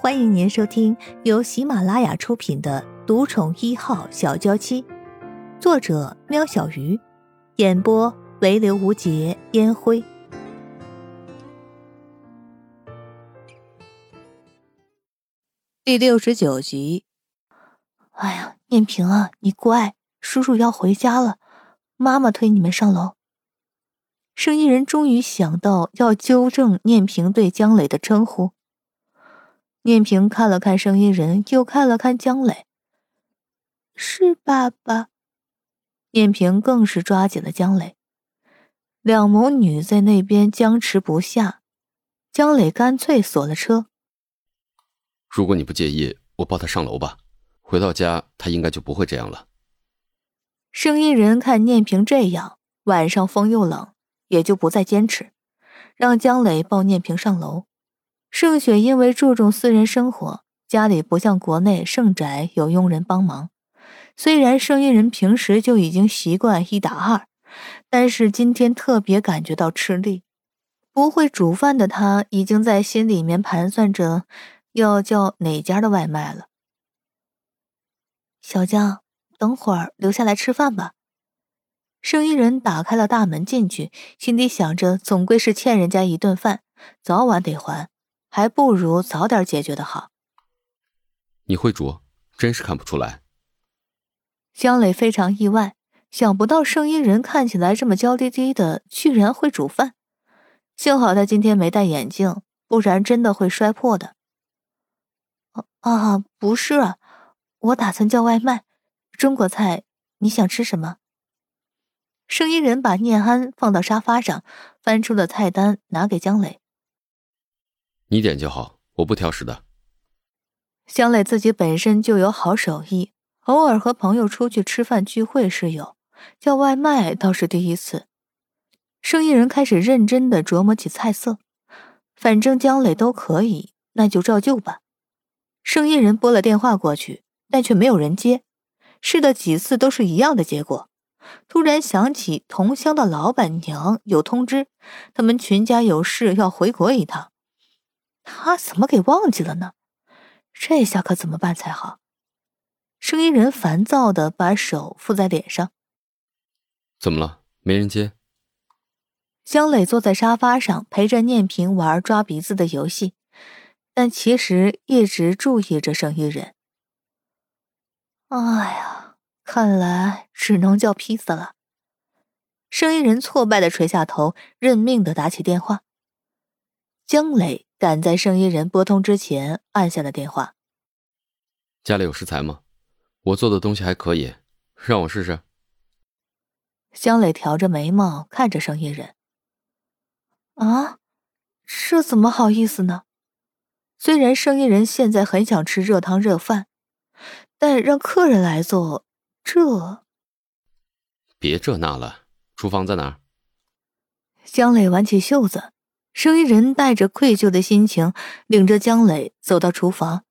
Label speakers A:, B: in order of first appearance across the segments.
A: 欢迎您收听由喜马拉雅出品的《独宠一号小娇妻》，作者：喵小鱼，演播：唯刘无节烟灰。第六十九集。
B: 哎呀，念平啊，你乖，叔叔要回家了，妈妈推你们上楼。
A: 生意人终于想到要纠正念平对江磊的称呼。念平看了看声音人，又看了看江磊。
B: 是爸爸。
A: 念平更是抓紧了江磊。两母女在那边僵持不下，江磊干脆锁了车。
C: 如果你不介意，我抱他上楼吧。回到家，他应该就不会这样了。
A: 声音人看念平这样，晚上风又冷，也就不再坚持，让江磊抱念平上楼。盛雪因为注重私人生活，家里不像国内盛宅有佣人帮忙。虽然盛一人平时就已经习惯一打二，但是今天特别感觉到吃力。不会煮饭的他，已经在心里面盘算着要叫哪家的外卖了。
B: 小江，等会儿留下来吃饭吧。
A: 盛一人打开了大门进去，心里想着，总归是欠人家一顿饭，早晚得还。还不如早点解决的好。
C: 你会煮，真是看不出来。
A: 江磊非常意外，想不到声音人看起来这么娇滴滴的，居然会煮饭。幸好他今天没戴眼镜，不然真的会摔破的。
B: 啊，不是，我打算叫外卖，中国菜。你想吃什么？
A: 声音人把念安放到沙发上，翻出了菜单，拿给江磊。
C: 你点就好，我不挑食的。
A: 江磊自己本身就有好手艺，偶尔和朋友出去吃饭聚会是有，叫外卖倒是第一次。生意人开始认真的琢磨起菜色，反正江磊都可以，那就照旧吧。生意人拨了电话过去，但却没有人接，试了几次都是一样的结果。突然想起同乡的老板娘有通知，他们全家有事要回国一趟。他怎么给忘记了呢？这下可怎么办才好？声音人烦躁的把手覆在脸上。
C: 怎么了？没人接。
A: 江磊坐在沙发上陪着念平玩抓鼻子的游戏，但其实一直注意着声音人。哎呀，看来只能叫披萨了。声音人挫败的垂下头，认命的打起电话。江磊。赶在声音人拨通之前按下了电话。
C: 家里有食材吗？我做的东西还可以，让我试试。
A: 江磊挑着眉毛看着声音人。啊，这怎么好意思呢？虽然声音人现在很想吃热汤热饭，但让客人来做这……
C: 别这那了，厨房在哪儿？
A: 江磊挽起袖子。生意人带着愧疚的心情，领着江磊走到厨房。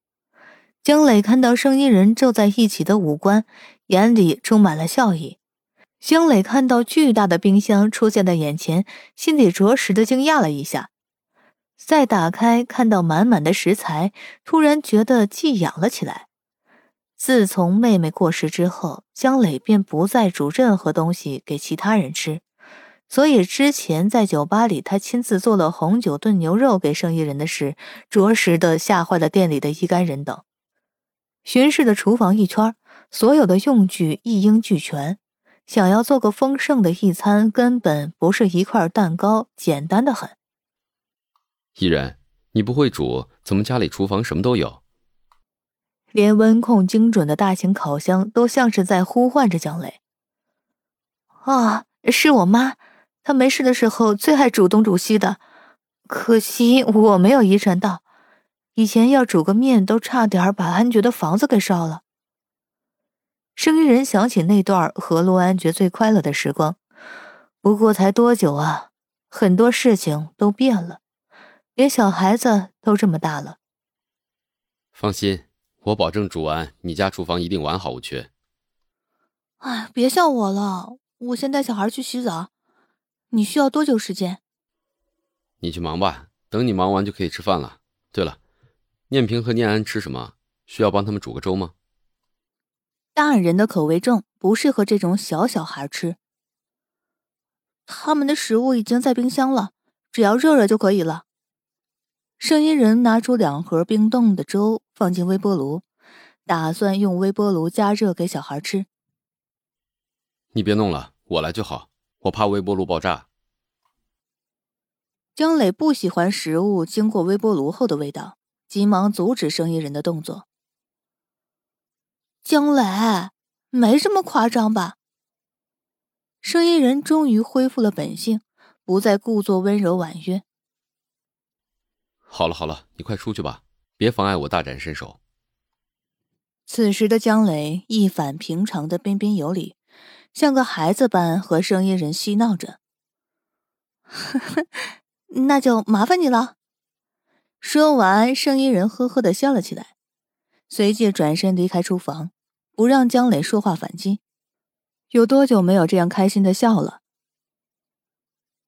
A: 江磊看到生意人皱在一起的五官，眼里充满了笑意。江磊看到巨大的冰箱出现在眼前，心里着实的惊讶了一下。再打开，看到满满的食材，突然觉得寄养了起来。自从妹妹过世之后，江磊便不再煮任何东西给其他人吃。所以之前在酒吧里，他亲自做了红酒炖牛肉给生意人的事，着实的吓坏了店里的一干人等。巡视的厨房一圈，所有的用具一应俱全。想要做个丰盛的一餐，根本不是一块蛋糕，简单的很。
C: 依然，你不会煮，怎么家里厨房什么都有？
A: 连温控精准的大型烤箱都像是在呼唤着江磊。啊，是我妈。他没事的时候最爱煮东煮西的，可惜我没有遗传到。以前要煮个面都差点把安觉的房子给烧了。生意人想起那段和陆安觉最快乐的时光，不过才多久啊！很多事情都变了，连小孩子都这么大了。
C: 放心，我保证煮完，你家厨房一定完好无缺。
B: 哎，别笑我了，我先带小孩去洗澡。你需要多久时间？
C: 你去忙吧，等你忙完就可以吃饭了。对了，念平和念安吃什么？需要帮他们煮个粥吗？
A: 大人的口味重，不适合这种小小孩吃。
B: 他们的食物已经在冰箱了，只要热热就可以了。
A: 声音人拿出两盒冰冻的粥，放进微波炉，打算用微波炉加热给小孩吃。
C: 你别弄了，我来就好，我怕微波炉爆炸。
A: 江磊不喜欢食物经过微波炉后的味道，急忙阻止生意人的动作。
B: 江磊，没这么夸张吧？
A: 生意人终于恢复了本性，不再故作温柔婉约。
C: 好了好了，你快出去吧，别妨碍我大展身手。
A: 此时的江磊一反平常的彬彬有礼，像个孩子般和声音人嬉闹着。
B: 那就麻烦你了。
A: 说完，声音人呵呵的笑了起来，随即转身离开厨房。不让江磊说话反击，有多久没有这样开心的笑了？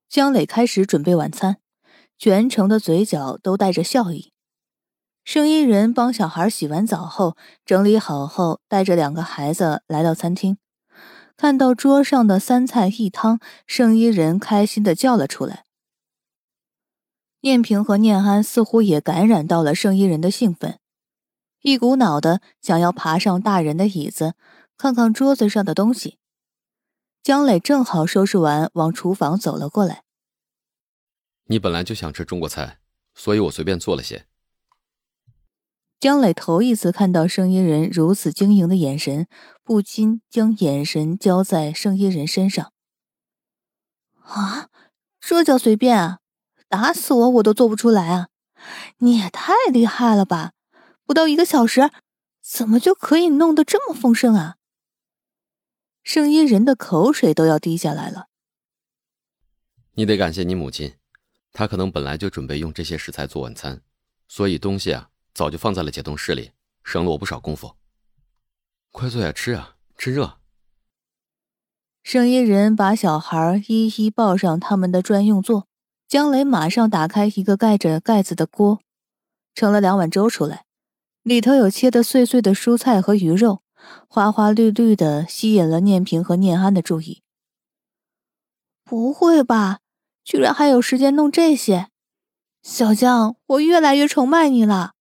A: 江磊开始准备晚餐，全程的嘴角都带着笑意。声音人帮小孩洗完澡后，整理好后，带着两个孩子来到餐厅，看到桌上的三菜一汤，声音人开心的叫了出来。念平和念安似乎也感染到了声音人的兴奋。一股脑的想要爬上大人的椅子，看看桌子上的东西。江磊正好收拾完，往厨房走了过来。
C: 你本来就想吃中国菜，所以我随便做了些。
A: 江磊头一次看到声音人如此晶莹的眼神，不禁将眼神交在声音人身上。
B: 啊，这叫随便啊！打死我我都做不出来啊！你也太厉害了吧！不到一个小时，怎么就可以弄得这么丰盛啊？
A: 声音人的口水都要滴下来了。
C: 你得感谢你母亲，她可能本来就准备用这些食材做晚餐，所以东西啊早就放在了解冻室里，省了我不少功夫。快坐下吃啊，趁热。
A: 声音人把小孩一一抱上他们的专用座，江雷马上打开一个盖着盖子的锅，盛了两碗粥出来。里头有切的碎碎的蔬菜和鱼肉，花花绿绿的，吸引了念平和念安的注意。
B: 不会吧，居然还有时间弄这些？小江，我越来越崇拜你了。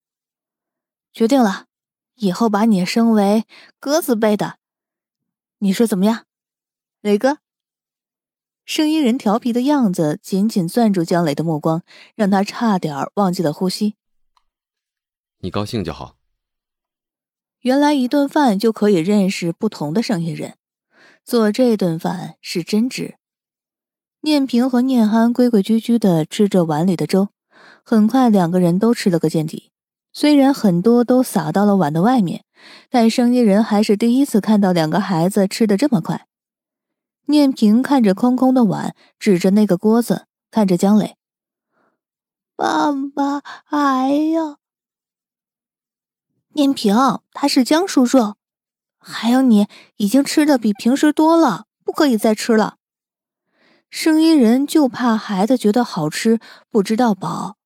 A: 决定了，以后把你升为鸽子辈的。你说怎么样，磊哥？声音人调皮的样子紧紧攥住江磊的目光，让他差点忘记了呼吸。
C: 你高兴就好。
A: 原来一顿饭就可以认识不同的生意人，做这顿饭是真值。念平和念安规规矩矩的吃着碗里的粥，很快两个人都吃了个见底。虽然很多都洒到了碗的外面，但生意人还是第一次看到两个孩子吃的这么快。念平看着空空的碗，指着那个锅子，看着江磊：“
B: 爸爸，哎呀！”
A: 念平，他是江叔叔，还有你已经吃的比平时多了，不可以再吃了。生意人就怕孩子觉得好吃不知道饱，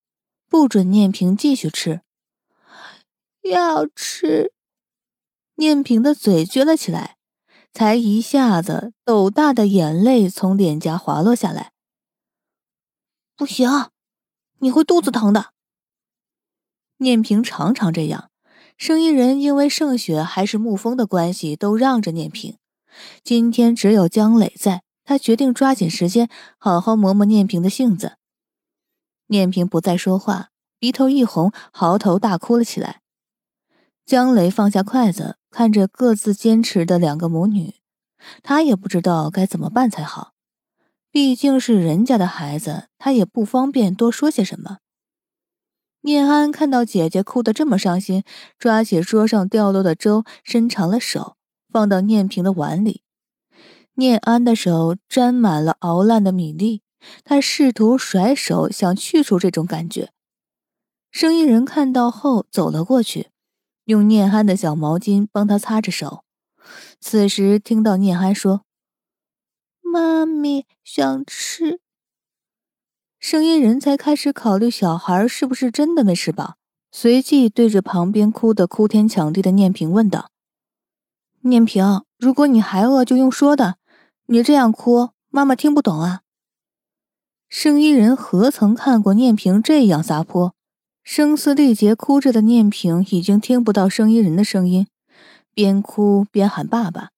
A: 不准念平继续吃。
B: 要吃，
A: 念平的嘴撅了起来，才一下子斗大的眼泪从脸颊滑落下来。
B: 不行，你会肚子疼的。
A: 念平常常这样。生意人因为盛雪还是沐风的关系，都让着念平。今天只有江磊在，他决定抓紧时间，好好磨磨念平的性子。念平不再说话，鼻头一红，嚎啕大哭了起来。江磊放下筷子，看着各自坚持的两个母女，他也不知道该怎么办才好。毕竟是人家的孩子，他也不方便多说些什么。念安看到姐姐哭得这么伤心，抓起桌上掉落的粥，伸长了手放到念平的碗里。念安的手沾满了熬烂的米粒，他试图甩手想去除这种感觉。生意人看到后走了过去，用念安的小毛巾帮他擦着手。此时听到念安说：“
B: 妈咪想吃。”
A: 声音人才开始考虑小孩是不是真的没吃饱，随即对着旁边哭得哭天抢地的念平问道：“念平，如果你还饿，就用说的。你这样哭，妈妈听不懂啊。”生意人何曾看过念平这样撒泼？声嘶力竭哭着的念平已经听不到声音人的声音，边哭边喊爸爸。